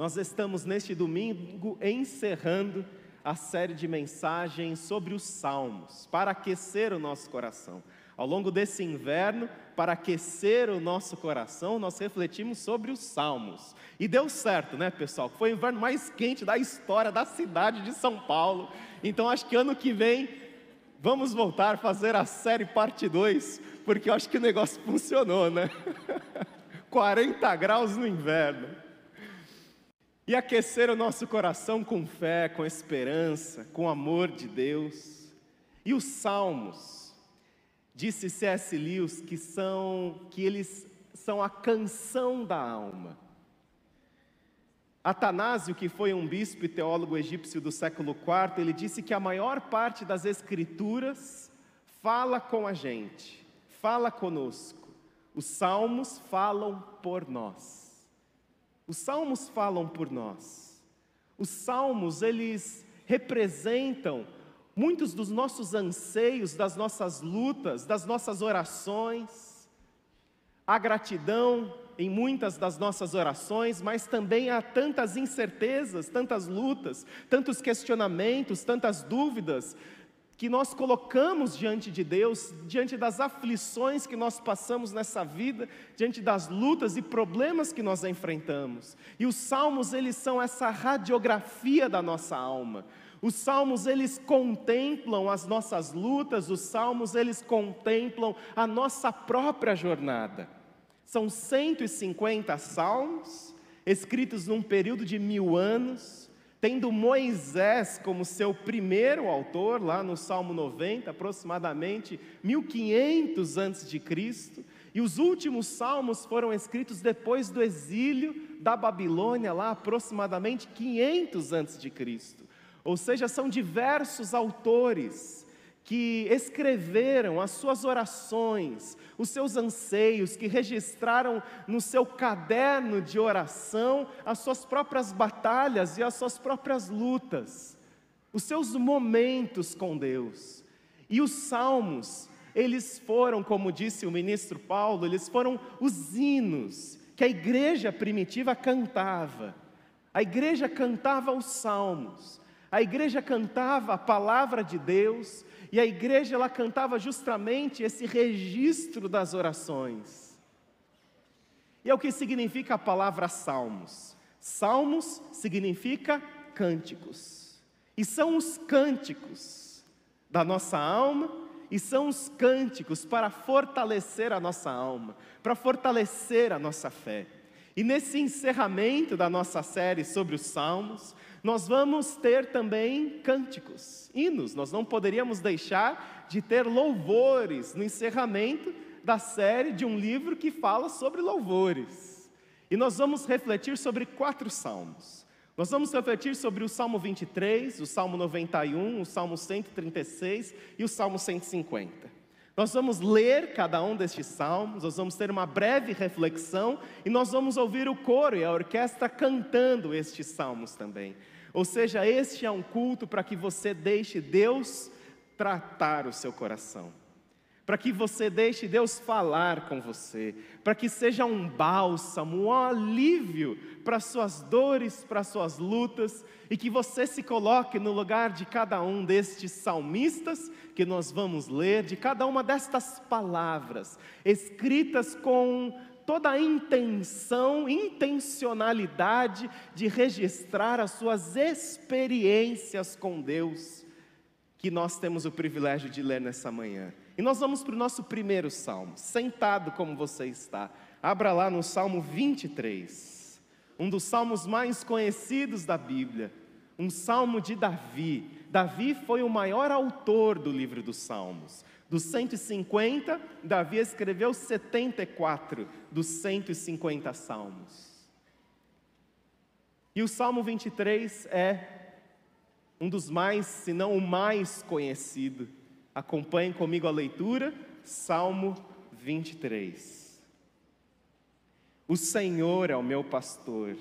Nós estamos neste domingo encerrando a série de mensagens sobre os salmos, para aquecer o nosso coração. Ao longo desse inverno, para aquecer o nosso coração, nós refletimos sobre os salmos. E deu certo, né, pessoal? Foi o inverno mais quente da história da cidade de São Paulo. Então acho que ano que vem vamos voltar a fazer a série parte 2, porque eu acho que o negócio funcionou, né? 40 graus no inverno e aquecer o nosso coração com fé, com esperança, com amor de Deus. E os salmos, disse C.S. Lewis, que são que eles são a canção da alma. Atanásio, que foi um bispo e teólogo egípcio do século IV, ele disse que a maior parte das escrituras fala com a gente, fala conosco. Os salmos falam por nós. Os salmos falam por nós. Os salmos, eles representam muitos dos nossos anseios, das nossas lutas, das nossas orações. Há gratidão em muitas das nossas orações, mas também há tantas incertezas, tantas lutas, tantos questionamentos, tantas dúvidas, que nós colocamos diante de Deus, diante das aflições que nós passamos nessa vida, diante das lutas e problemas que nós enfrentamos. E os salmos, eles são essa radiografia da nossa alma. Os salmos, eles contemplam as nossas lutas, os salmos, eles contemplam a nossa própria jornada. São 150 salmos, escritos num período de mil anos, tendo Moisés como seu primeiro autor, lá no Salmo 90, aproximadamente 1500 antes de Cristo, e os últimos salmos foram escritos depois do exílio da Babilônia, lá aproximadamente 500 antes de Cristo. Ou seja, são diversos autores que escreveram as suas orações, os seus anseios, que registraram no seu caderno de oração as suas próprias batalhas e as suas próprias lutas, os seus momentos com Deus. E os salmos, eles foram, como disse o ministro Paulo, eles foram os hinos que a igreja primitiva cantava. A igreja cantava os salmos, a igreja cantava a palavra de Deus, e a igreja ela cantava justamente esse registro das orações. E é o que significa a palavra salmos. Salmos significa cânticos. E são os cânticos da nossa alma e são os cânticos para fortalecer a nossa alma, para fortalecer a nossa fé. E nesse encerramento da nossa série sobre os salmos, nós vamos ter também cânticos, hinos. Nós não poderíamos deixar de ter louvores no encerramento da série de um livro que fala sobre louvores. E nós vamos refletir sobre quatro salmos. Nós vamos refletir sobre o Salmo 23, o Salmo 91, o Salmo 136 e o Salmo 150. Nós vamos ler cada um destes salmos, nós vamos ter uma breve reflexão e nós vamos ouvir o coro e a orquestra cantando estes salmos também. Ou seja, este é um culto para que você deixe Deus tratar o seu coração, para que você deixe Deus falar com você, para que seja um bálsamo, um alívio para suas dores, para suas lutas, e que você se coloque no lugar de cada um destes salmistas que nós vamos ler, de cada uma destas palavras, escritas com toda a intenção, intencionalidade de registrar as suas experiências com Deus, que nós temos o privilégio de ler nessa manhã. E nós vamos para o nosso primeiro salmo, sentado como você está. Abra lá no Salmo 23, um dos salmos mais conhecidos da Bíblia, um salmo de Davi. Davi foi o maior autor do livro dos Salmos. Dos 150, Davi escreveu 74 dos 150 salmos. E o Salmo 23 é um dos mais, se não o mais conhecido. Acompanhe comigo a leitura, Salmo 23. O Senhor é o meu pastor,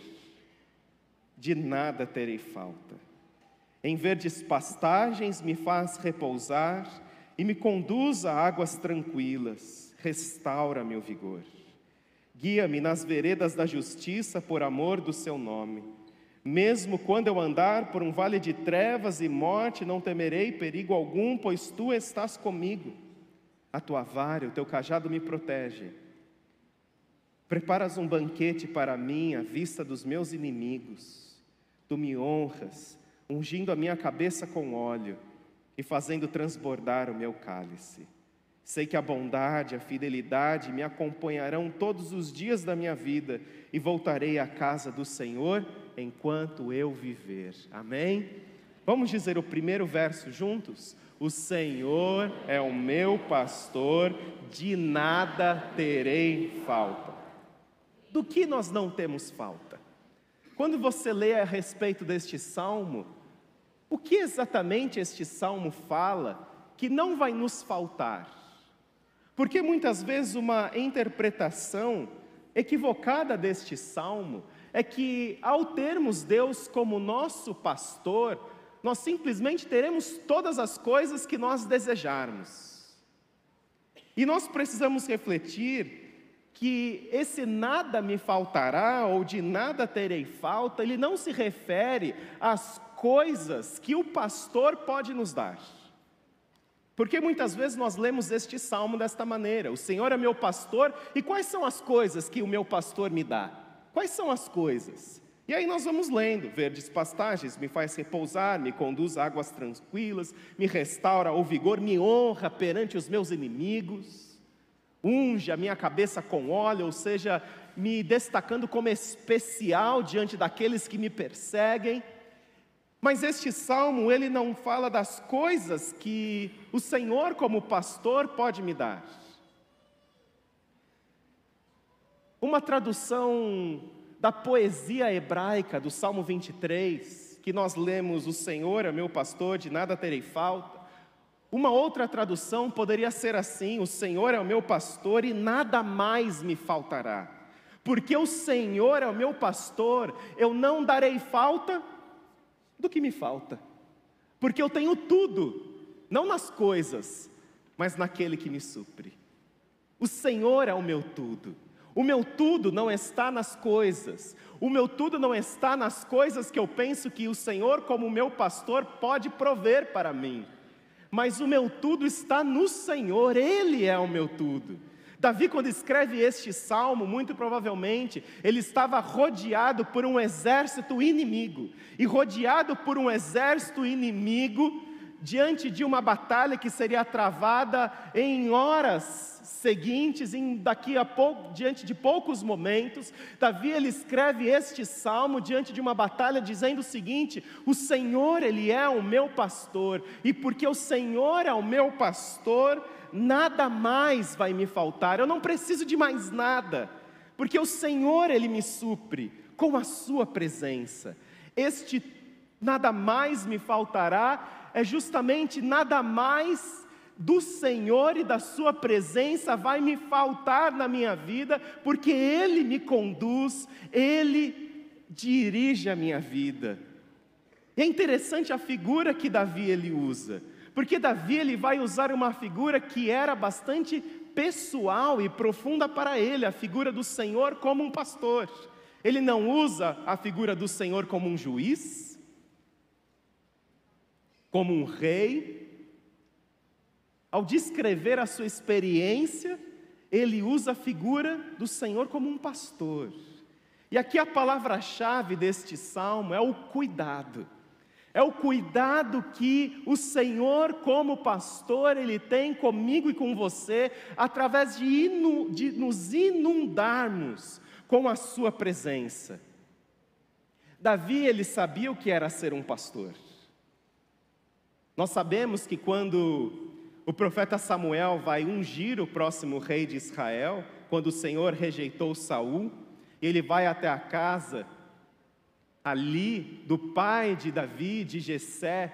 de nada terei falta. Em verdes pastagens me faz repousar e me conduz a águas tranquilas, restaura meu vigor. Guia-me nas veredas da justiça por amor do seu nome. Mesmo quando eu andar por um vale de trevas e morte, não temerei perigo algum, pois tu estás comigo. A tua vara, o teu cajado me protege. Preparas um banquete para mim à vista dos meus inimigos. Tu me honras, ungindo a minha cabeça com óleo e fazendo transbordar o meu cálice. Sei que a bondade, a fidelidade me acompanharão todos os dias da minha vida e voltarei à casa do Senhor enquanto eu viver. Amém? Vamos dizer o primeiro verso juntos? O Senhor é o meu pastor, de nada terei falta. Do que nós não temos falta? Quando você lê a respeito deste salmo, o que exatamente este salmo fala que não vai nos faltar? Porque muitas vezes uma interpretação equivocada deste salmo é que, ao termos Deus como nosso pastor, nós simplesmente teremos todas as coisas que nós desejarmos. E nós precisamos refletir que esse nada me faltará ou de nada terei falta, ele não se refere às coisas que o pastor pode nos dar. Porque muitas vezes nós lemos este salmo desta maneira: O Senhor é meu pastor, e quais são as coisas que o meu pastor me dá? Quais são as coisas? E aí nós vamos lendo: verdes pastagens me faz repousar, me conduz a águas tranquilas, me restaura o vigor, me honra perante os meus inimigos, unge a minha cabeça com óleo, ou seja, me destacando como especial diante daqueles que me perseguem. Mas este salmo, ele não fala das coisas que o Senhor, como pastor, pode me dar. Uma tradução da poesia hebraica do Salmo 23, que nós lemos: O Senhor é meu pastor, de nada terei falta. Uma outra tradução poderia ser assim: O Senhor é o meu pastor e nada mais me faltará. Porque o Senhor é o meu pastor, eu não darei falta do que me falta, porque eu tenho tudo, não nas coisas, mas naquele que me supre. O Senhor é o meu tudo. O meu tudo não está nas coisas, o meu tudo não está nas coisas que eu penso que o Senhor, como meu pastor, pode prover para mim, mas o meu tudo está no Senhor, Ele é o meu tudo. Davi, quando escreve este salmo, muito provavelmente, ele estava rodeado por um exército inimigo. E rodeado por um exército inimigo, diante de uma batalha que seria travada em horas seguintes, em daqui a pouco, diante de poucos momentos, Davi ele escreve este salmo diante de uma batalha dizendo o seguinte: O Senhor ele é o meu pastor, e porque o Senhor é o meu pastor, nada mais vai me faltar, eu não preciso de mais nada, porque o Senhor, Ele me supre com a Sua presença. Este nada mais me faltará é justamente nada mais do Senhor e da Sua presença vai me faltar na minha vida, porque Ele me conduz, Ele dirige a minha vida. É interessante a figura que Davi ele usa. Porque Davi ele vai usar uma figura que era bastante pessoal e profunda para ele, a figura do Senhor como um pastor. Ele não usa a figura do Senhor como um juiz, como um rei. Ao descrever a sua experiência, ele usa a figura do Senhor como um pastor. E aqui a palavra-chave deste salmo é o cuidado. É o cuidado que o Senhor, como pastor, Ele tem comigo e com você, através de, inu, de nos inundarmos com a Sua presença. Davi, ele sabia o que era ser um pastor. Nós sabemos que quando o profeta Samuel vai ungir o próximo rei de Israel, quando o Senhor rejeitou Saul, ele vai até a casa ali do pai de Davi, de Jessé,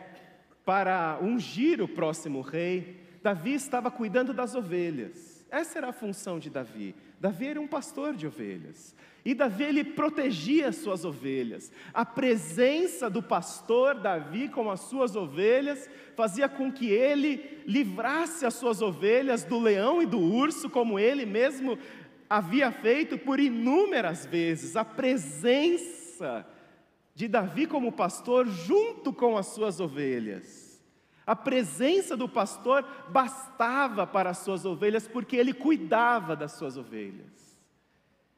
para ungir o próximo rei, Davi estava cuidando das ovelhas. Essa era a função de Davi. Davi era um pastor de ovelhas. E Davi ele protegia as suas ovelhas. A presença do pastor Davi com as suas ovelhas fazia com que ele livrasse as suas ovelhas do leão e do urso, como ele mesmo havia feito por inúmeras vezes. A presença de Davi como pastor junto com as suas ovelhas. A presença do pastor bastava para as suas ovelhas porque ele cuidava das suas ovelhas.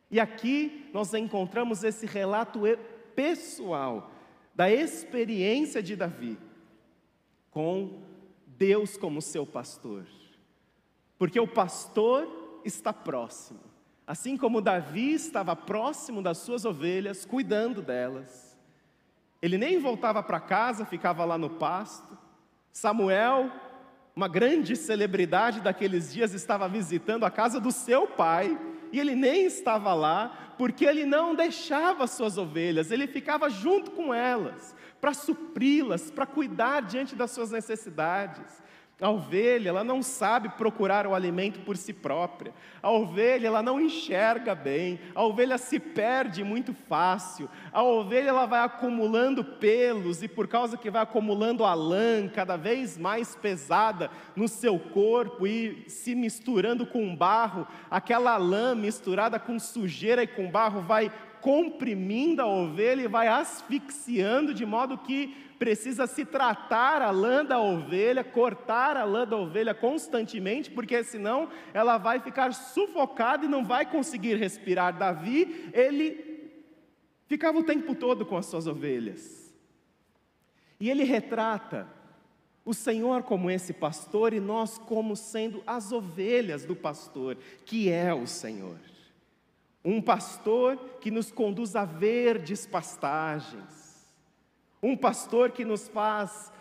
E aqui nós encontramos esse relato pessoal da experiência de Davi com Deus como seu pastor. Porque o pastor está próximo. Assim como Davi estava próximo das suas ovelhas, cuidando delas. Ele nem voltava para casa, ficava lá no pasto. Samuel, uma grande celebridade daqueles dias, estava visitando a casa do seu pai, e ele nem estava lá, porque ele não deixava suas ovelhas, ele ficava junto com elas, para supri-las, para cuidar diante das suas necessidades. A ovelha, ela não sabe procurar o alimento por si própria. A ovelha, ela não enxerga bem. A ovelha se perde muito fácil. A ovelha, ela vai acumulando pelos e por causa que vai acumulando a lã cada vez mais pesada no seu corpo e se misturando com barro, aquela lã misturada com sujeira e com barro vai comprimindo a ovelha e vai asfixiando de modo que precisa se tratar a lã da ovelha, cortar a lã da ovelha constantemente, porque senão ela vai ficar sufocada e não vai conseguir respirar. Davi, ele ficava o tempo todo com as suas ovelhas. E ele retrata o Senhor como esse pastor e nós como sendo as ovelhas do pastor, que é o Senhor. Um pastor que nos conduz a verdes pastagens um pastor que nos faz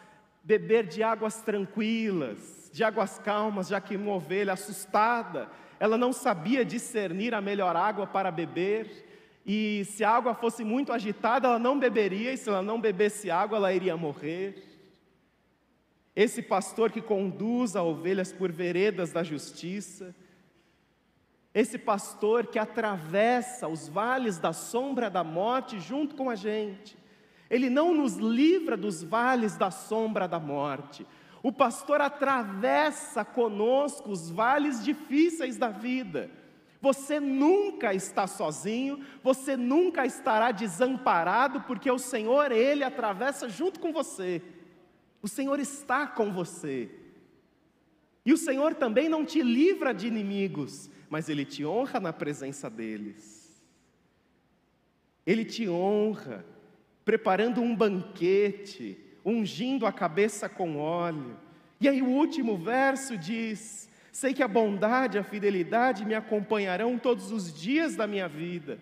beber de águas tranquilas, de águas calmas, já que uma ovelha assustada, ela não sabia discernir a melhor água para beber, e se a água fosse muito agitada, ela não beberia, e se ela não bebesse água, ela iria morrer. Esse pastor que conduz as ovelhas por veredas da justiça, esse pastor que atravessa os vales da sombra da morte junto com a gente, ele não nos livra dos vales da sombra da morte. O pastor atravessa conosco os vales difíceis da vida. Você nunca está sozinho, você nunca estará desamparado, porque o Senhor, Ele atravessa junto com você. O Senhor está com você. E o Senhor também não te livra de inimigos, mas Ele te honra na presença deles. Ele te honra preparando um banquete, ungindo a cabeça com óleo. E aí o último verso diz: Sei que a bondade e a fidelidade me acompanharão todos os dias da minha vida.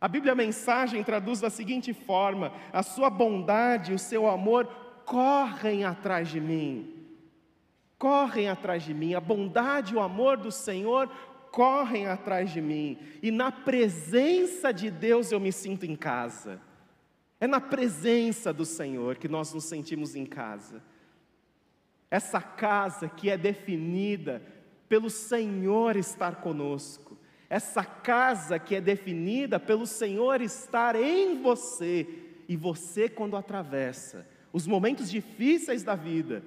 A Bíblia Mensagem traduz da seguinte forma: A sua bondade e o seu amor correm atrás de mim. Correm atrás de mim. A bondade e o amor do Senhor correm atrás de mim. E na presença de Deus eu me sinto em casa. É na presença do Senhor que nós nos sentimos em casa. Essa casa que é definida pelo Senhor estar conosco. Essa casa que é definida pelo Senhor estar em você. E você, quando atravessa os momentos difíceis da vida,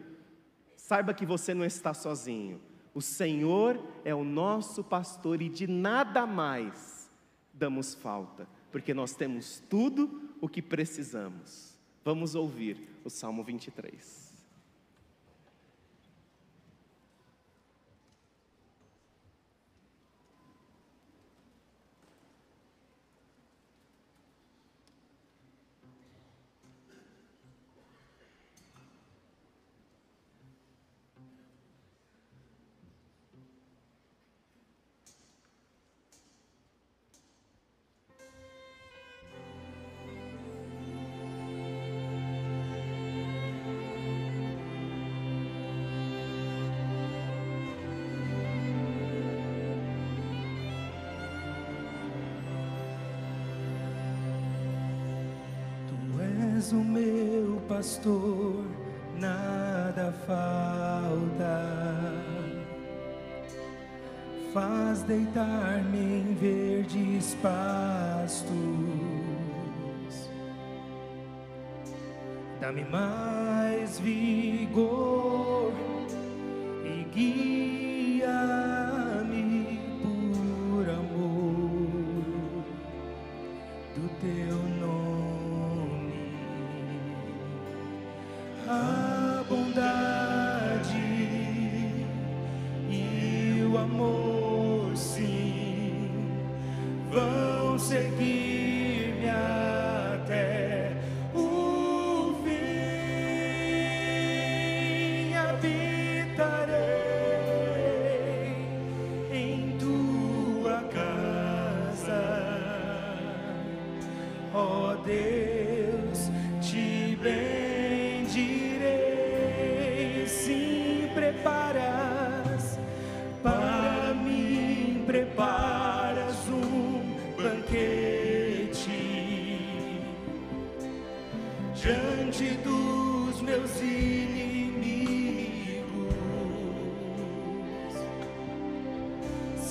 saiba que você não está sozinho. O Senhor é o nosso pastor e de nada mais damos falta, porque nós temos tudo o que precisamos. Vamos ouvir o Salmo 23. O meu pastor, nada falta. Faz deitar-me em verdes pastos. Dá-me mais vigor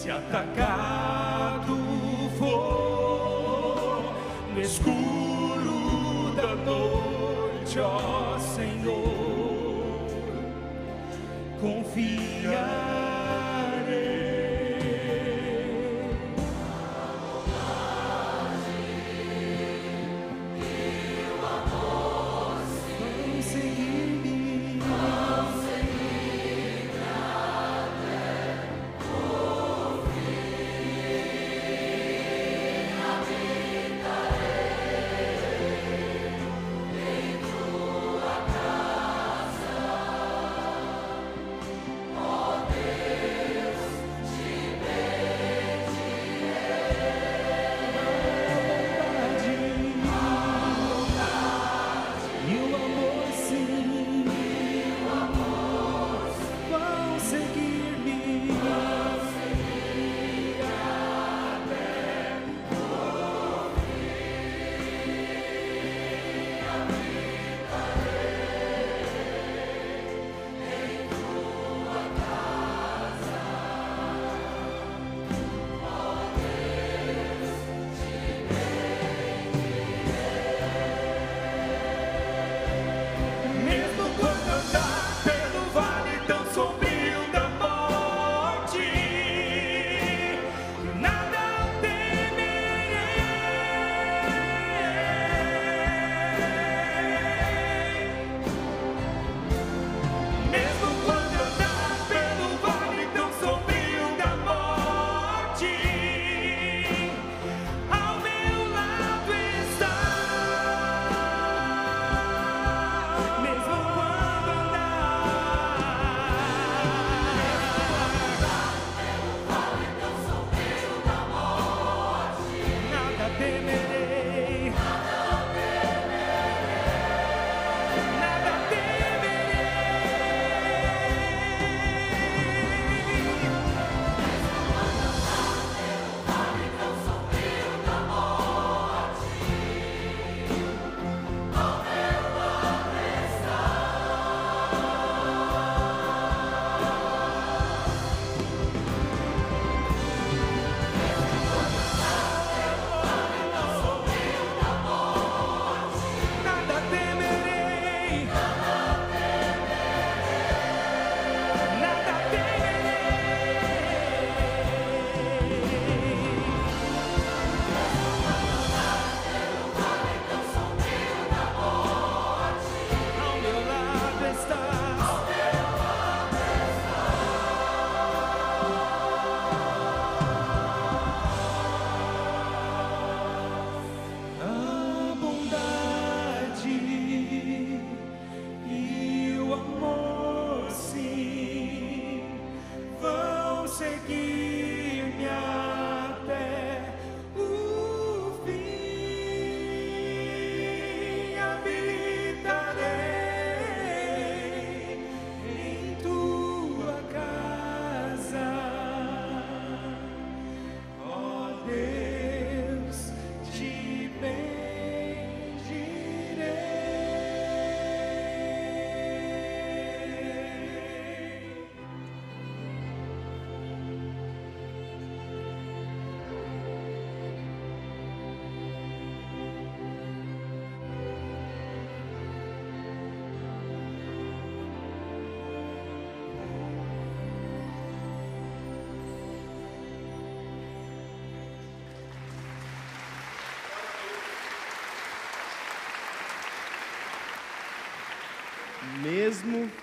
Se atacado for no escuro da noite, ó Senhor, confia.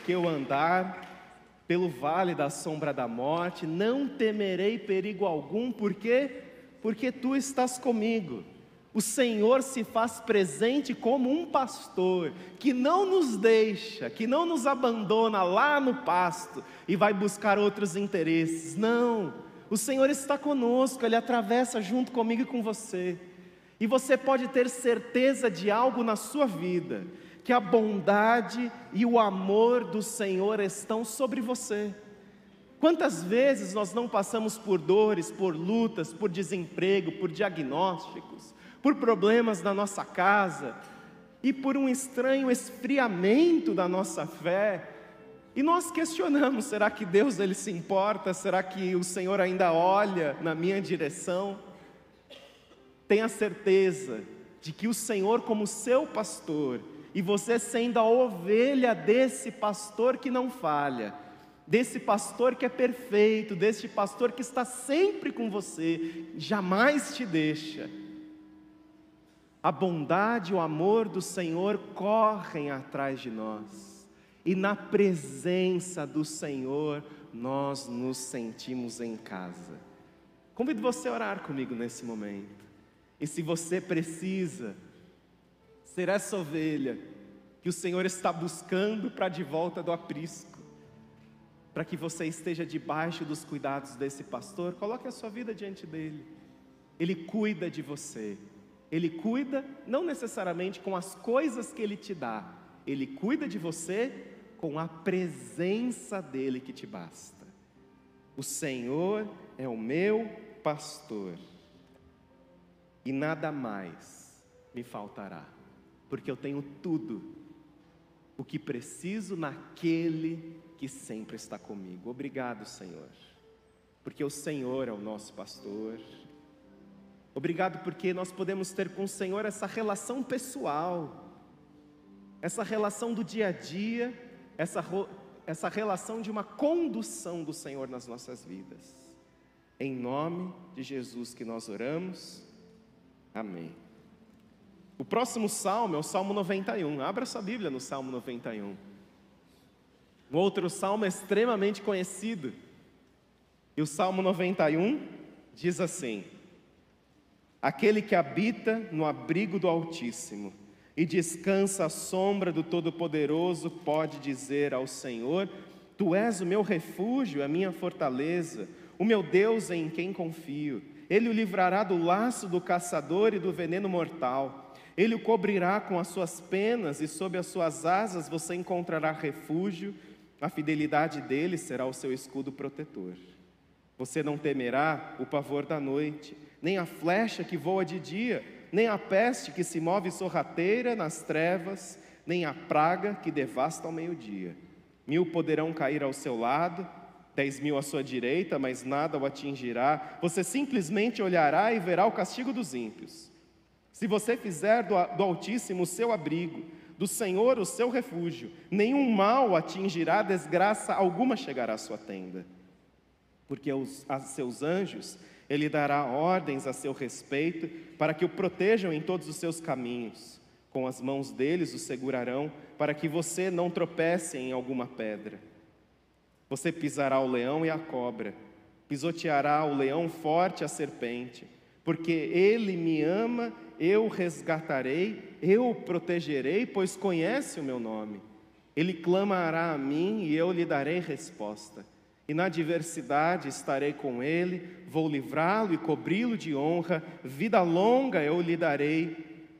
Que eu andar pelo vale da sombra da morte, não temerei perigo algum, por quê? Porque tu estás comigo. O Senhor se faz presente como um pastor que não nos deixa, que não nos abandona lá no pasto e vai buscar outros interesses. Não, o Senhor está conosco, Ele atravessa junto comigo e com você. E você pode ter certeza de algo na sua vida, que a bondade e o amor do Senhor estão sobre você. Quantas vezes nós não passamos por dores, por lutas, por desemprego, por diagnósticos, por problemas na nossa casa e por um estranho esfriamento da nossa fé, e nós questionamos: será que Deus ele se importa? Será que o Senhor ainda olha na minha direção? Tenha certeza de que o Senhor, como seu pastor, e você sendo a ovelha desse pastor que não falha, desse pastor que é perfeito, desse pastor que está sempre com você, jamais te deixa. A bondade e o amor do Senhor correm atrás de nós, e na presença do Senhor nós nos sentimos em casa. Convido você a orar comigo nesse momento, e se você precisa, ser essa ovelha que o Senhor está buscando para de volta do aprisco, para que você esteja debaixo dos cuidados desse pastor, coloque a sua vida diante dele. Ele cuida de você. Ele cuida não necessariamente com as coisas que ele te dá, ele cuida de você com a presença dele que te basta. O Senhor é o meu pastor, e nada mais me faltará porque eu tenho tudo o que preciso naquele que sempre está comigo. Obrigado, Senhor, porque o Senhor é o nosso pastor. Obrigado porque nós podemos ter com o Senhor essa relação pessoal, essa relação do dia a dia, essa, essa relação de uma condução do Senhor nas nossas vidas. Em nome de Jesus que nós oramos. Amém. O próximo salmo é o Salmo 91. Abra sua Bíblia no Salmo 91. Um outro salmo extremamente conhecido. E o Salmo 91 diz assim: Aquele que habita no abrigo do Altíssimo e descansa à sombra do Todo-Poderoso pode dizer ao Senhor: Tu és o meu refúgio, a minha fortaleza, o meu Deus em quem confio. Ele o livrará do laço do caçador e do veneno mortal. Ele o cobrirá com as suas penas e sob as suas asas você encontrará refúgio. A fidelidade dele será o seu escudo protetor. Você não temerá o pavor da noite, nem a flecha que voa de dia, nem a peste que se move sorrateira nas trevas, nem a praga que devasta ao meio-dia. Mil poderão cair ao seu lado, dez mil à sua direita, mas nada o atingirá. Você simplesmente olhará e verá o castigo dos ímpios. Se você fizer do, Altíssimo o seu abrigo, do Senhor o seu refúgio, nenhum mal atingirá, desgraça alguma chegará à sua tenda. Porque os, a seus anjos ele dará ordens a seu respeito, para que o protejam em todos os seus caminhos. Com as mãos deles o segurarão, para que você não tropece em alguma pedra. Você pisará o leão e a cobra, pisoteará o leão forte e a serpente, porque ele me ama eu resgatarei, eu o protegerei, pois conhece o meu nome. Ele clamará a mim e eu lhe darei resposta. E na adversidade estarei com ele, vou livrá-lo e cobri-lo de honra, vida longa eu lhe darei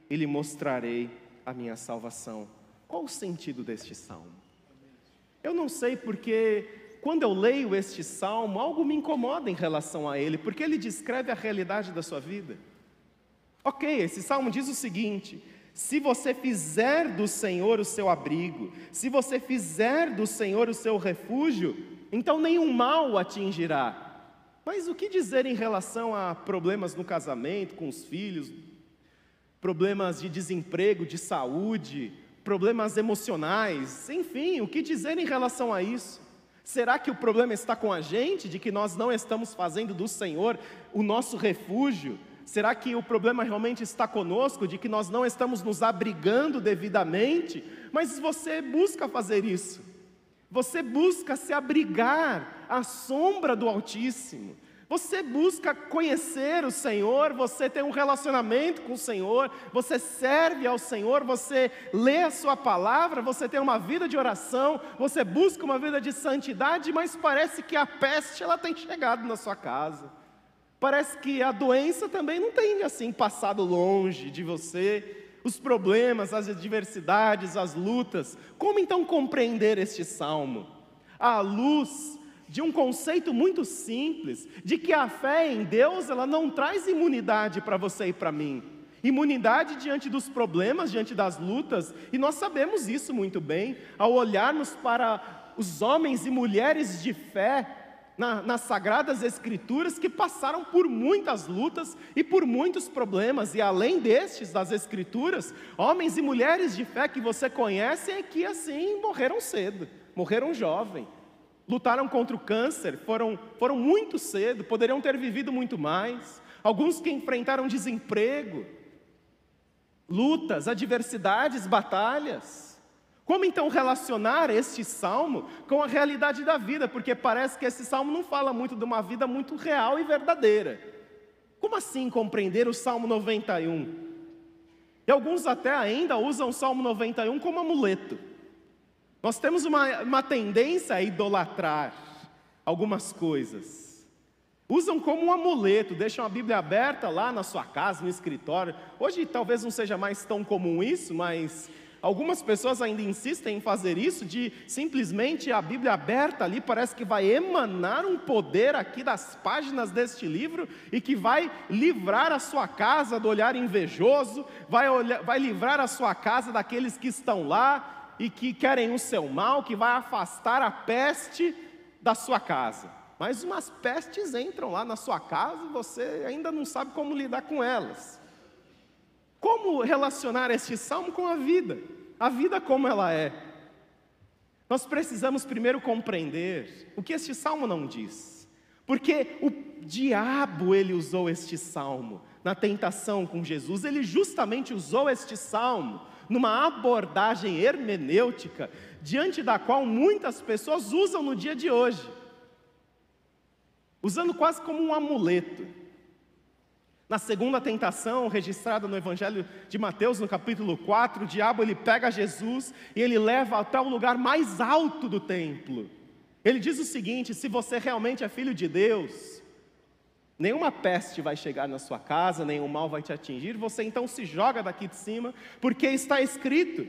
e lhe mostrarei a minha salvação. Qual o sentido deste salmo? Eu não sei porque quando eu leio este salmo, algo me incomoda em relação a ele, porque ele descreve a realidade da sua vida. Ok, esse salmo diz o seguinte: se você fizer do Senhor o seu abrigo, se você fizer do Senhor o seu refúgio, então nenhum mal o atingirá. Mas o que dizer em relação a problemas no casamento, com os filhos, problemas de desemprego, de saúde, problemas emocionais, enfim, o que dizer em relação a isso? Será que o problema está com a gente, de que nós não estamos fazendo do Senhor o nosso refúgio? Será que o problema realmente está conosco, de que nós não estamos nos abrigando devidamente? mas você busca fazer isso. Você busca se abrigar à sombra do Altíssimo. Você busca conhecer o Senhor, você tem um relacionamento com o Senhor, você serve ao Senhor, você lê a Sua palavra, você tem uma vida de oração, você busca uma vida de santidade, mas parece que a peste ela tem chegado na sua casa. Parece que a doença também não tem assim passado longe de você. Os problemas, as adversidades, as lutas. Como então compreender este salmo? À luz de um conceito muito simples, de que a fé em Deus, ela não traz imunidade para você e para mim. Imunidade diante dos problemas, diante das lutas, e nós sabemos isso muito bem, ao olharmos para os homens e mulheres de fé na, nas Sagradas Escrituras que passaram por muitas lutas e por muitos problemas, e além destes, das Escrituras, homens e mulheres de fé que você conhece e que assim morreram cedo, morreram jovem, lutaram contra o câncer, foram, foram muito cedo, poderiam ter vivido muito mais. Alguns que enfrentaram desemprego, lutas, adversidades, batalhas. Como então relacionar este salmo com a realidade da vida? Porque parece que esse salmo não fala muito de uma vida muito real e verdadeira. Como assim compreender o Salmo 91? E alguns até ainda usam o Salmo 91 como amuleto. Nós temos uma, uma tendência a idolatrar algumas coisas. Usam como um amuleto, deixam a Bíblia aberta lá na sua casa, no escritório. Hoje talvez não seja mais tão comum isso, mas algumas pessoas ainda insistem em fazer isso, de simplesmente a Bíblia aberta ali, parece que vai emanar um poder aqui das páginas deste livro e que vai livrar a sua casa do olhar invejoso, vai, olhar, vai livrar a sua casa daqueles que estão lá, e que querem o seu mal, que vai afastar a peste da sua casa. Mas umas pestes entram lá na sua casa e você ainda não sabe como lidar com elas. Como relacionar este salmo com a vida? A vida como ela é. Nós precisamos primeiro compreender o que este salmo não diz. Porque o diabo ele usou este salmo na tentação com Jesus, ele justamente usou este salmo numa abordagem hermenêutica diante da qual muitas pessoas usam no dia de hoje, usando quase como um amuleto. Na segunda tentação, registrada no Evangelho de Mateus, no capítulo 4, o diabo ele pega Jesus e ele leva até o lugar mais alto do templo. Ele diz o seguinte: se você realmente é filho de Deus, Nenhuma peste vai chegar na sua casa, nenhum mal vai te atingir. Você então se joga daqui de cima, porque está escrito: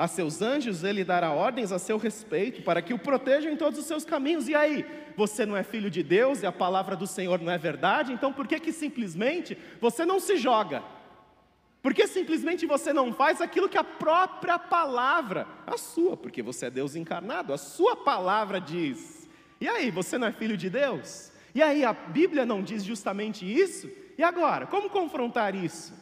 a seus anjos ele dará ordens a seu respeito, para que o protejam em todos os seus caminhos. E aí, você não é filho de Deus e a palavra do Senhor não é verdade? Então por que que simplesmente você não se joga? Por que simplesmente você não faz aquilo que a própria palavra, a sua, porque você é Deus encarnado, a sua palavra diz? E aí, você não é filho de Deus? E aí a Bíblia não diz justamente isso? E agora, como confrontar isso?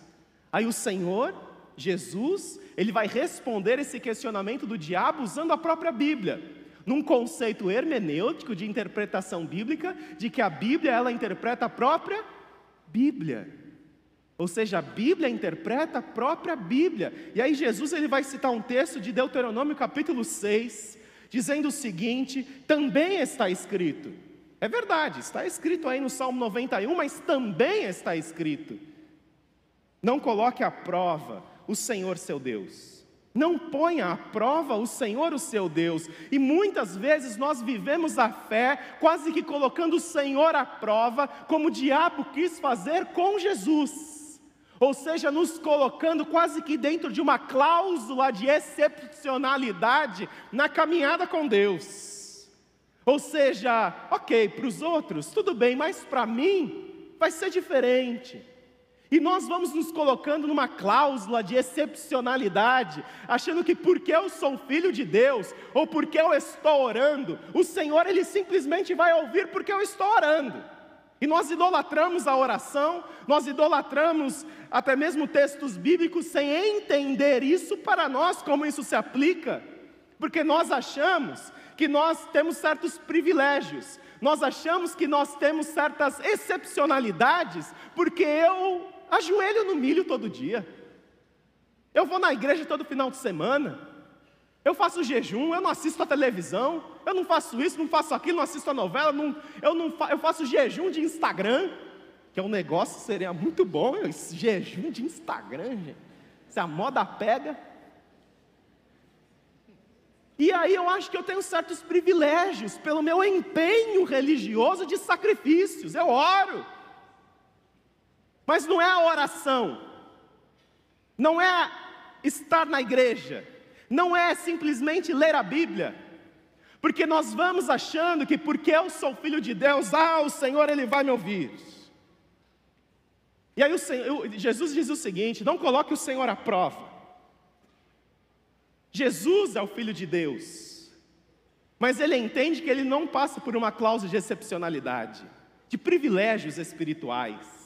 Aí o Senhor, Jesus, ele vai responder esse questionamento do diabo usando a própria Bíblia, num conceito hermenêutico de interpretação bíblica, de que a Bíblia ela interpreta a própria Bíblia. Ou seja, a Bíblia interpreta a própria Bíblia. E aí Jesus ele vai citar um texto de Deuteronômio capítulo 6, dizendo o seguinte: também está escrito: é verdade, está escrito aí no Salmo 91, mas também está escrito: não coloque à prova o Senhor seu Deus. Não ponha à prova o Senhor, o seu Deus. E muitas vezes nós vivemos a fé quase que colocando o Senhor à prova, como o diabo quis fazer com Jesus. Ou seja, nos colocando quase que dentro de uma cláusula de excepcionalidade na caminhada com Deus. Ou seja, ok, para os outros, tudo bem, mas para mim vai ser diferente. E nós vamos nos colocando numa cláusula de excepcionalidade, achando que porque eu sou filho de Deus, ou porque eu estou orando, o Senhor ele simplesmente vai ouvir porque eu estou orando. E nós idolatramos a oração, nós idolatramos até mesmo textos bíblicos sem entender isso para nós, como isso se aplica, porque nós achamos que nós temos certos privilégios, nós achamos que nós temos certas excepcionalidades, porque eu ajoelho no milho todo dia. Eu vou na igreja todo final de semana. Eu faço jejum, eu não assisto a televisão, eu não faço isso, não faço aquilo, não assisto a novela, não, eu, não fa, eu faço jejum de Instagram, que é um negócio seria muito bom, esse jejum de Instagram, gente. Se a moda pega. E aí eu acho que eu tenho certos privilégios pelo meu empenho religioso de sacrifícios. Eu oro. Mas não é a oração. Não é estar na igreja não é simplesmente ler a Bíblia, porque nós vamos achando que porque eu sou filho de Deus, ah, o Senhor ele vai me ouvir. E aí o Senhor, Jesus diz o seguinte: não coloque o Senhor à prova. Jesus é o filho de Deus, mas ele entende que ele não passa por uma cláusula de excepcionalidade, de privilégios espirituais.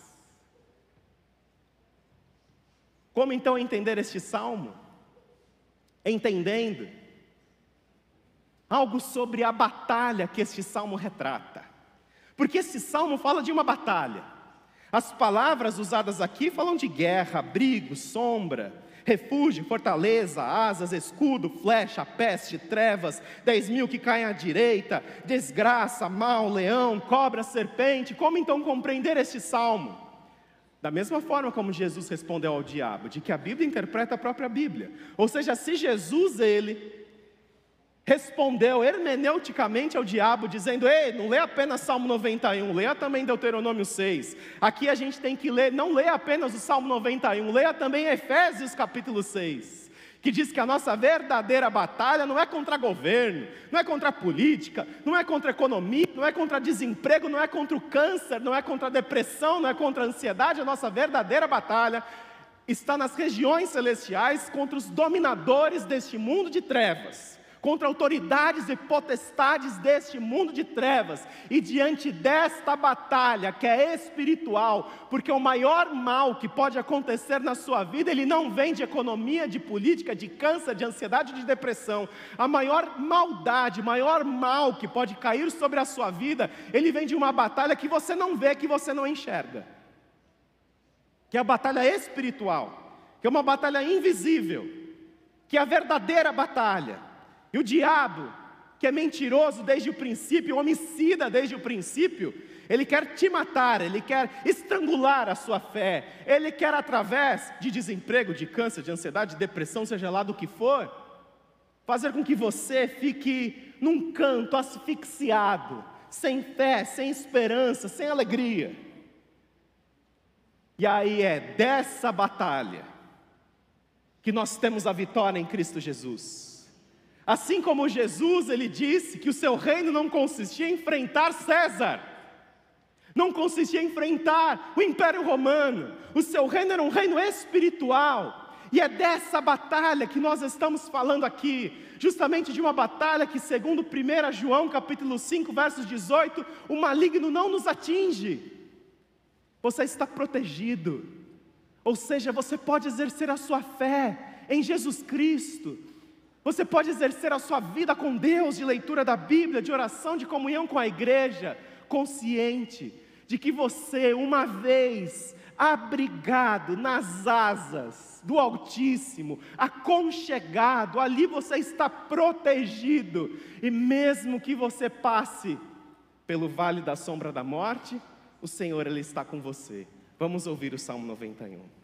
Como então entender este salmo? entendendo algo sobre a batalha que este salmo retrata. Porque esse salmo fala de uma batalha. As palavras usadas aqui falam de guerra, abrigo, sombra, refúgio, fortaleza, asas, escudo, flecha, peste, trevas, dez mil que caem à direita, desgraça, mal, leão, cobra, serpente. Como então compreender este salmo? Da mesma forma como Jesus respondeu ao diabo, de que a Bíblia interpreta a própria Bíblia. Ou seja, se Jesus ele respondeu hermeneuticamente ao diabo, dizendo: Ei, não lê apenas Salmo 91, leia também Deuteronômio 6. Aqui a gente tem que ler, não lê apenas o Salmo 91, leia também Efésios capítulo 6 que diz que a nossa verdadeira batalha não é contra governo, não é contra política, não é contra economia, não é contra desemprego, não é contra o câncer, não é contra a depressão, não é contra a ansiedade, a nossa verdadeira batalha está nas regiões celestiais contra os dominadores deste mundo de trevas contra autoridades e potestades deste mundo de trevas, e diante desta batalha que é espiritual, porque o maior mal que pode acontecer na sua vida, ele não vem de economia, de política, de câncer, de ansiedade, de depressão. A maior maldade, o maior mal que pode cair sobre a sua vida, ele vem de uma batalha que você não vê, que você não enxerga. Que é a batalha espiritual, que é uma batalha invisível, que é a verdadeira batalha e o diabo, que é mentiroso desde o princípio, homicida desde o princípio, ele quer te matar, ele quer estrangular a sua fé, ele quer, através de desemprego, de câncer, de ansiedade, de depressão, seja lá do que for, fazer com que você fique num canto asfixiado, sem fé, sem esperança, sem alegria. E aí é dessa batalha que nós temos a vitória em Cristo Jesus. Assim como Jesus, ele disse que o seu reino não consistia em enfrentar César, não consistia em enfrentar o Império Romano, o seu reino era um reino espiritual, e é dessa batalha que nós estamos falando aqui, justamente de uma batalha que, segundo 1 João capítulo 5, versos 18, o maligno não nos atinge, você está protegido, ou seja, você pode exercer a sua fé em Jesus Cristo, você pode exercer a sua vida com Deus de leitura da Bíblia, de oração, de comunhão com a igreja, consciente de que você, uma vez abrigado nas asas do Altíssimo, aconchegado, ali você está protegido, e mesmo que você passe pelo vale da sombra da morte, o Senhor ele está com você. Vamos ouvir o Salmo 91.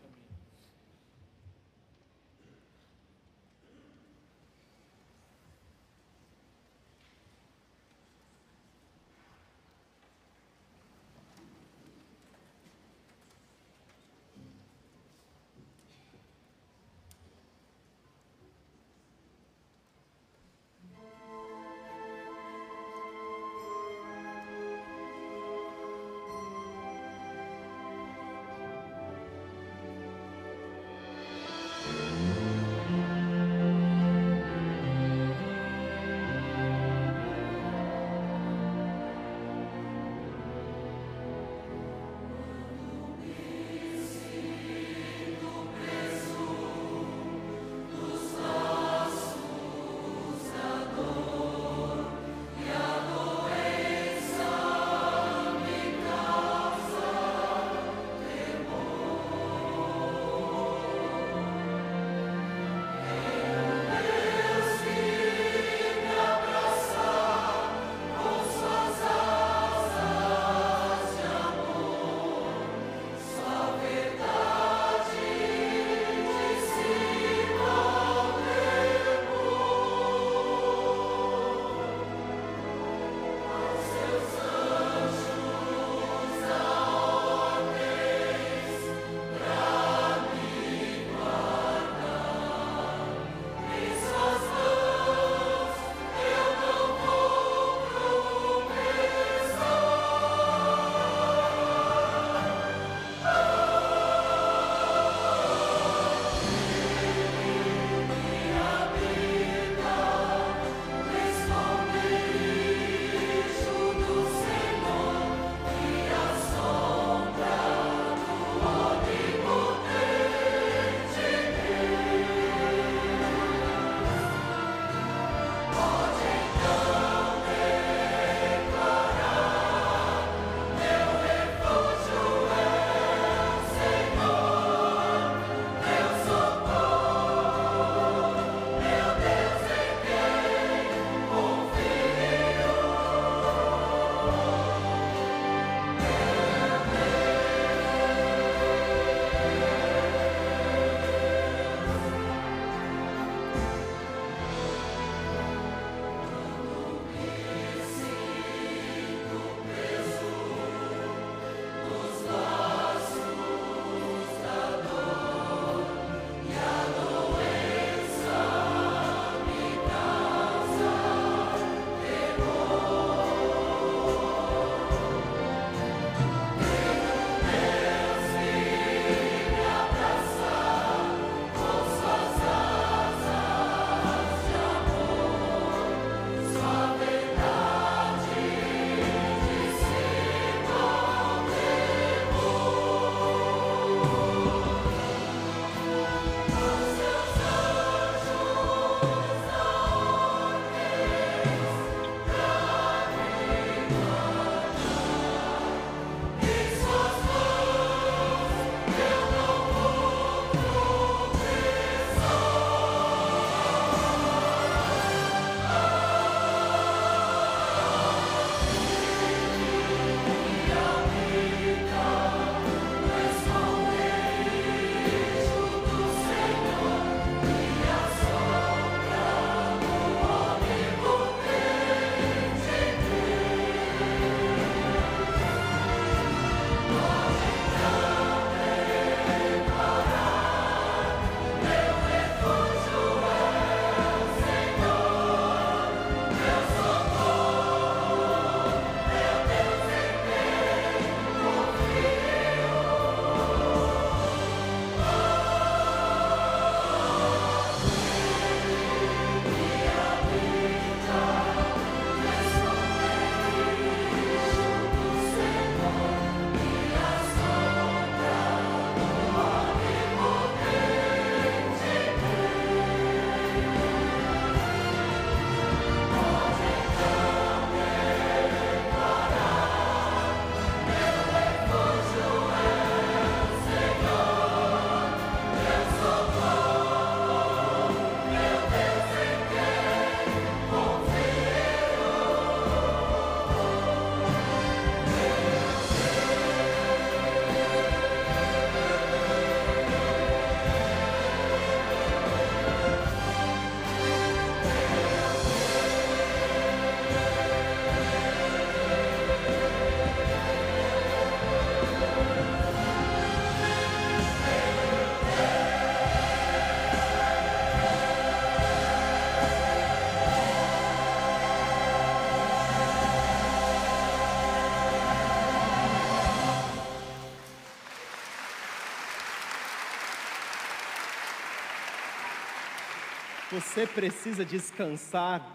Você precisa descansar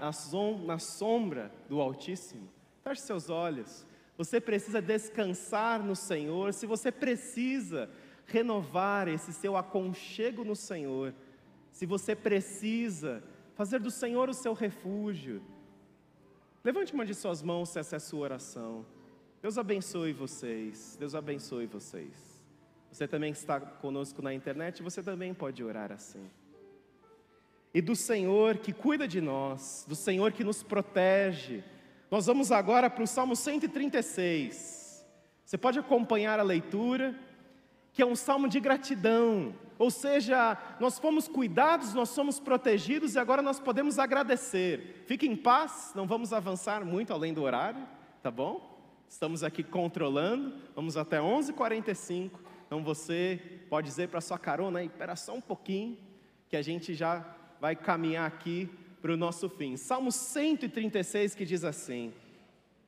na sombra do Altíssimo. Feche seus olhos. Você precisa descansar no Senhor. Se você precisa renovar esse seu aconchego no Senhor, se você precisa fazer do Senhor o seu refúgio, levante uma de suas mãos se essa é a sua oração. Deus abençoe vocês. Deus abençoe vocês. Você também está conosco na internet, você também pode orar assim. E do Senhor que cuida de nós, do Senhor que nos protege. Nós vamos agora para o Salmo 136. Você pode acompanhar a leitura, que é um salmo de gratidão. Ou seja, nós fomos cuidados, nós somos protegidos e agora nós podemos agradecer. Fique em paz, não vamos avançar muito além do horário, tá bom? Estamos aqui controlando, vamos até 11h45. Então você pode dizer para sua carona aí, espera só um pouquinho, que a gente já vai caminhar aqui para o nosso fim. Salmo 136 que diz assim: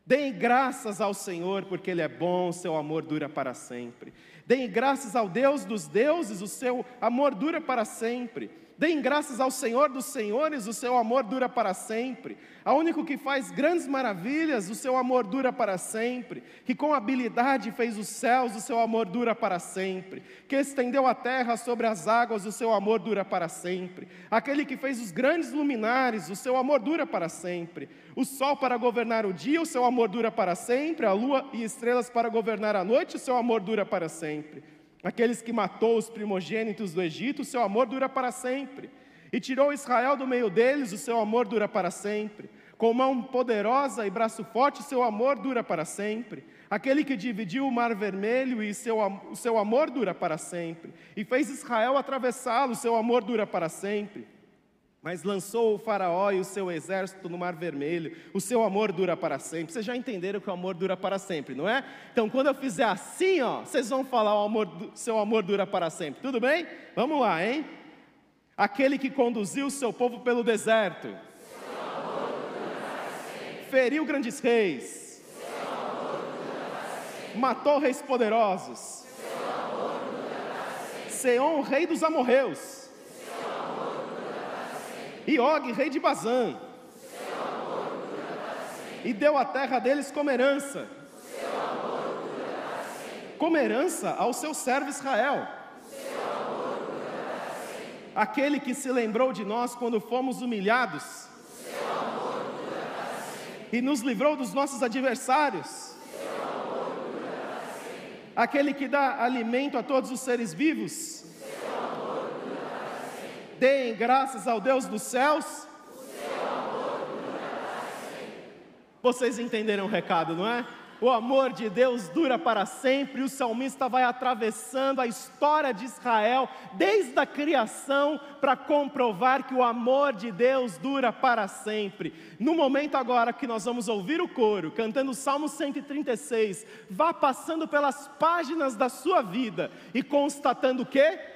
Deem graças ao Senhor, porque Ele é bom, seu amor dura para sempre. Deem graças ao Deus dos deuses, o seu amor dura para sempre. Deem graças ao Senhor dos senhores, o seu amor dura para sempre. Ao único que faz grandes maravilhas, o seu amor dura para sempre. Que com habilidade fez os céus, o seu amor dura para sempre. Que estendeu a terra sobre as águas, o seu amor dura para sempre. Aquele que fez os grandes luminares, o seu amor dura para sempre. O sol para governar o dia, o seu amor dura para sempre. A lua e estrelas para governar a noite, o seu amor dura para sempre aqueles que matou os primogênitos do Egito, o seu amor dura para sempre. E tirou Israel do meio deles, o seu amor dura para sempre. Com mão poderosa e braço forte, o seu amor dura para sempre. Aquele que dividiu o mar vermelho e seu, o seu amor dura para sempre. E fez Israel atravessá-lo, o seu amor dura para sempre mas lançou o Faraó e o seu exército no Mar Vermelho. O seu amor dura para sempre. Vocês já entenderam que o amor dura para sempre, não é? Então, quando eu fizer assim, ó, vocês vão falar o amor, seu amor dura para sempre. Tudo bem? Vamos lá, hein? Aquele que conduziu o seu povo pelo deserto. Feriu grandes reis. Matou reis poderosos. Seon, rei dos amorreus e Og, rei de Bazã. E deu a terra deles como herança. Como herança ao seu servo Israel. Aquele que se lembrou de nós quando fomos humilhados. E nos livrou dos nossos adversários. Aquele que dá alimento a todos os seres vivos Deem graças ao Deus dos céus. Vocês entenderam o recado, não é? O amor de Deus dura para sempre. O salmista vai atravessando a história de Israel desde a criação para comprovar que o amor de Deus dura para sempre. No momento agora que nós vamos ouvir o coro cantando o Salmo 136, vá passando pelas páginas da sua vida e constatando o quê?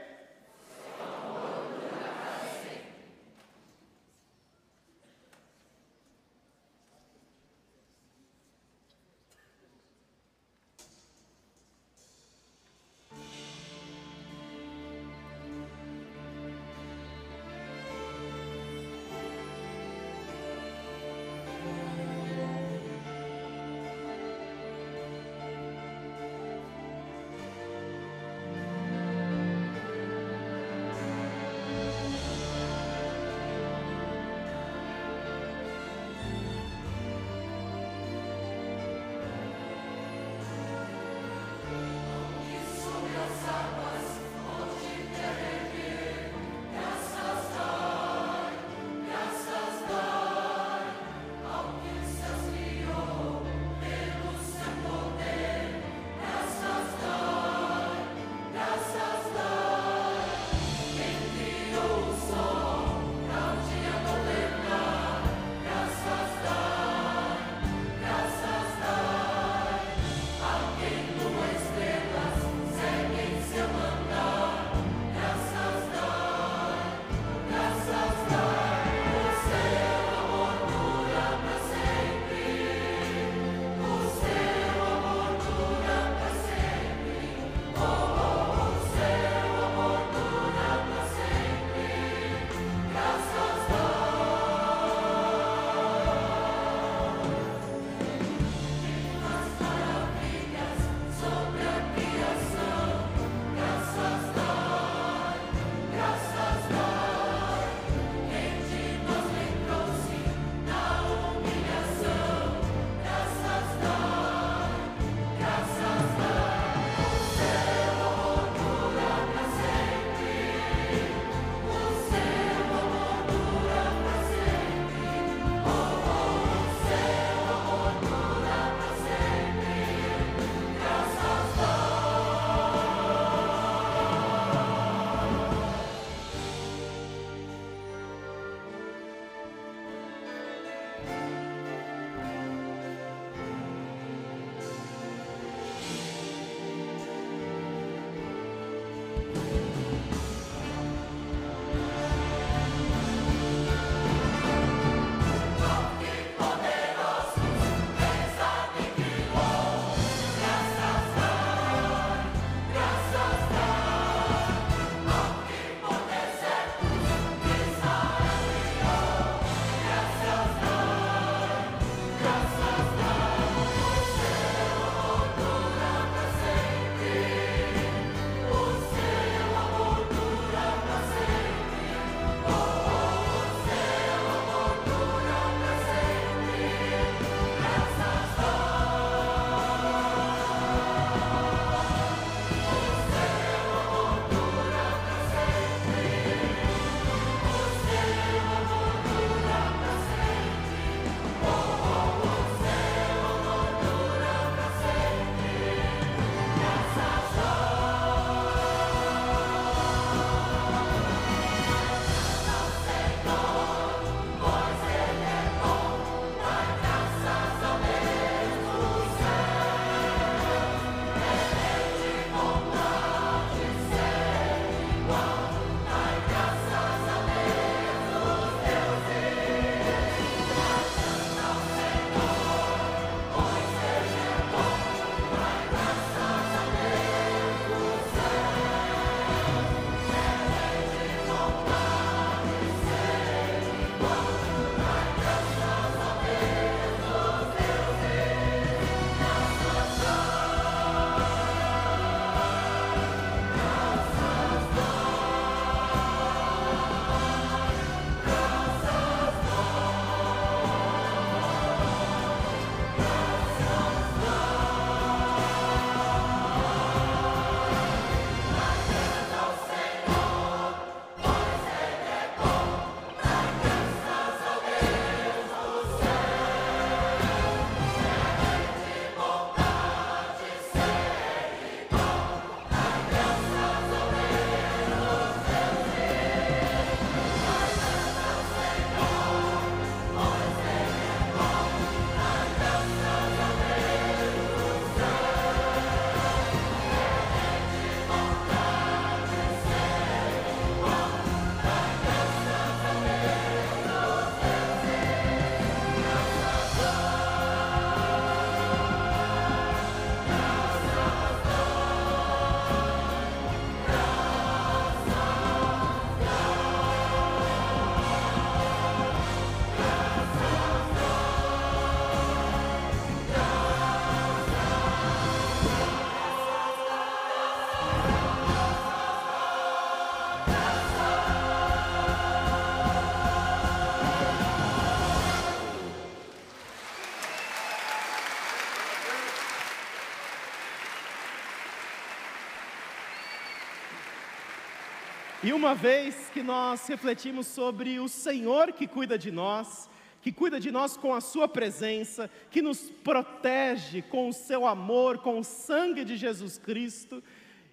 E uma vez que nós refletimos sobre o Senhor que cuida de nós, que cuida de nós com a Sua presença, que nos protege com o Seu amor, com o sangue de Jesus Cristo,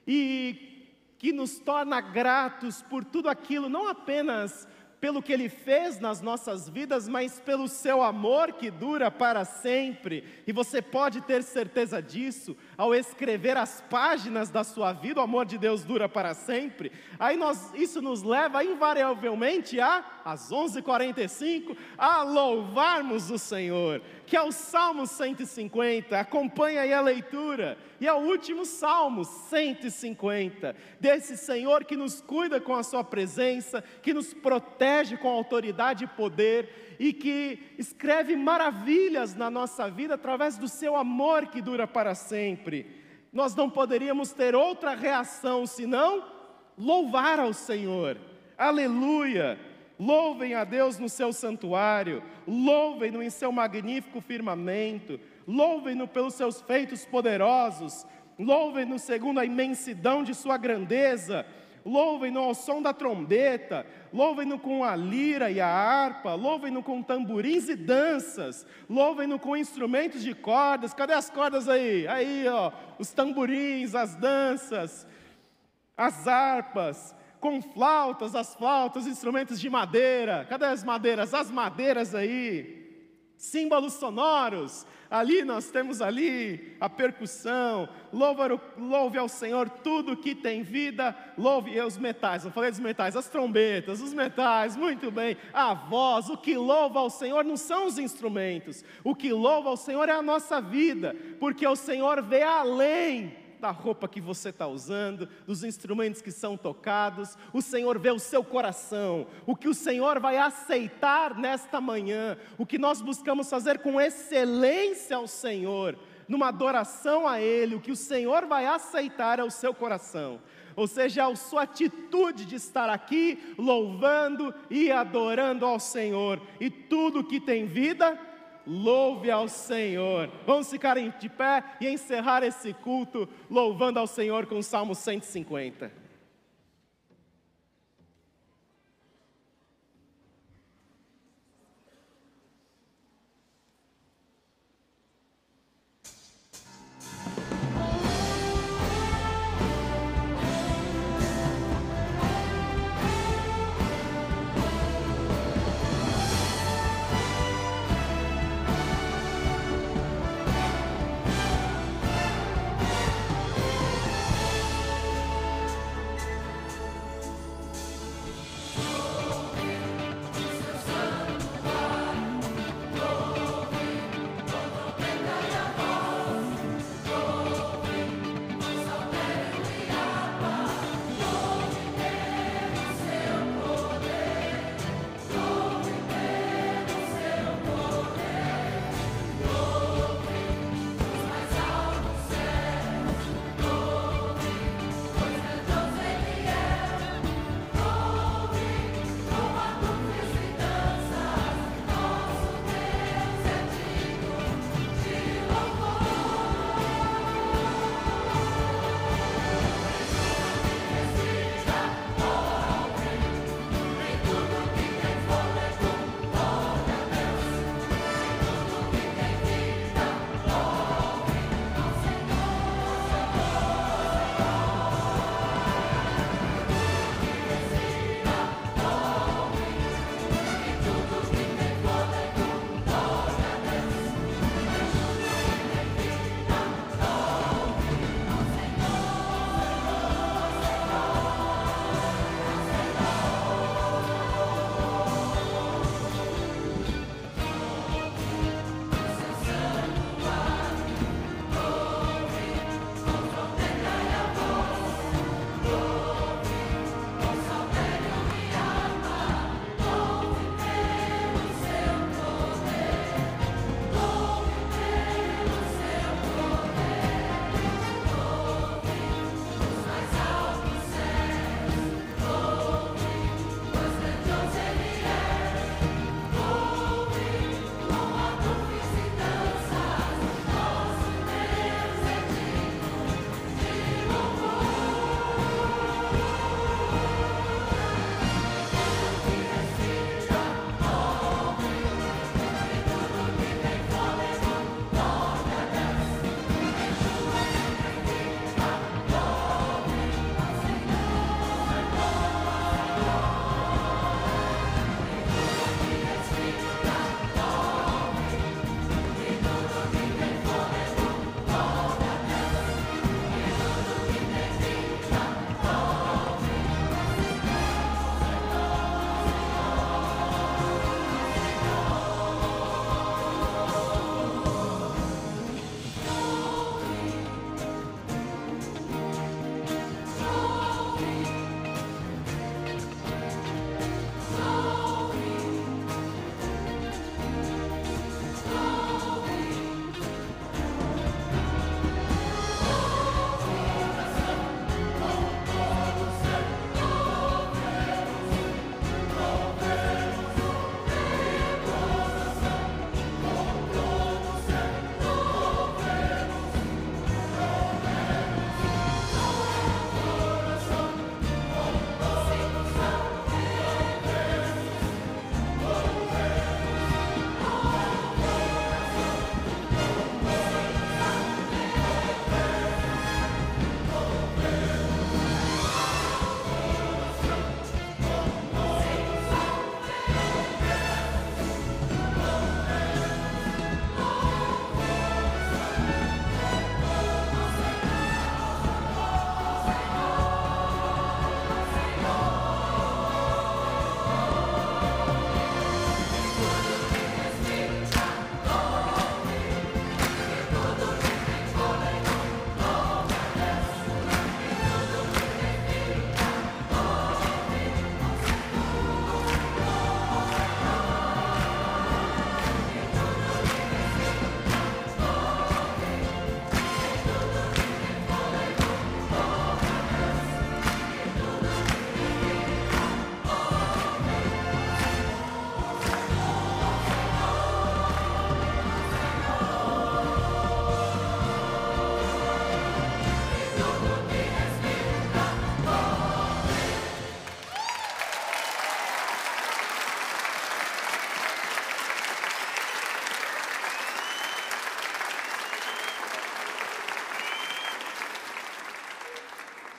e que nos torna gratos por tudo aquilo, não apenas pelo que Ele fez nas nossas vidas, mas pelo seu amor que dura para sempre. E você pode ter certeza disso ao escrever as páginas da sua vida, o amor de Deus dura para sempre. Aí nós, isso nos leva invariavelmente a, às 11h45, a louvarmos o Senhor, que é o Salmo 150, acompanha aí a leitura, e é o último Salmo 150, desse Senhor que nos cuida com a sua presença, que nos protege com autoridade e poder, e que escreve maravilhas na nossa vida através do seu amor que dura para sempre. Nós não poderíamos ter outra reação senão louvar ao Senhor. Aleluia! Louvem a Deus no seu santuário, louvem-no em seu magnífico firmamento, louvem-no pelos seus feitos poderosos, louvem-no segundo a imensidão de sua grandeza louvem-no ao som da trombeta, louvem-no com a lira e a harpa, louvem-no com tamborins e danças, louvem-no com instrumentos de cordas. Cadê as cordas aí? Aí, ó, os tamborins, as danças, as harpas, com flautas, as flautas, instrumentos de madeira. Cadê as madeiras? As madeiras aí. Símbolos sonoros, Ali nós temos ali a percussão, louve, ao Senhor tudo que tem vida, louve os metais, eu falei dos metais, as trombetas, os metais, muito bem, a voz, o que louva ao Senhor não são os instrumentos, o que louva ao Senhor é a nossa vida, porque o Senhor vê além da roupa que você está usando, dos instrumentos que são tocados. O Senhor vê o seu coração, o que o Senhor vai aceitar nesta manhã, o que nós buscamos fazer com excelência ao Senhor, numa adoração a Ele, o que o Senhor vai aceitar é o seu coração. Ou seja, a sua atitude de estar aqui louvando e adorando ao Senhor, e tudo que tem vida, Louve ao Senhor. Vamos ficar de pé e encerrar esse culto louvando ao Senhor com o Salmo 150.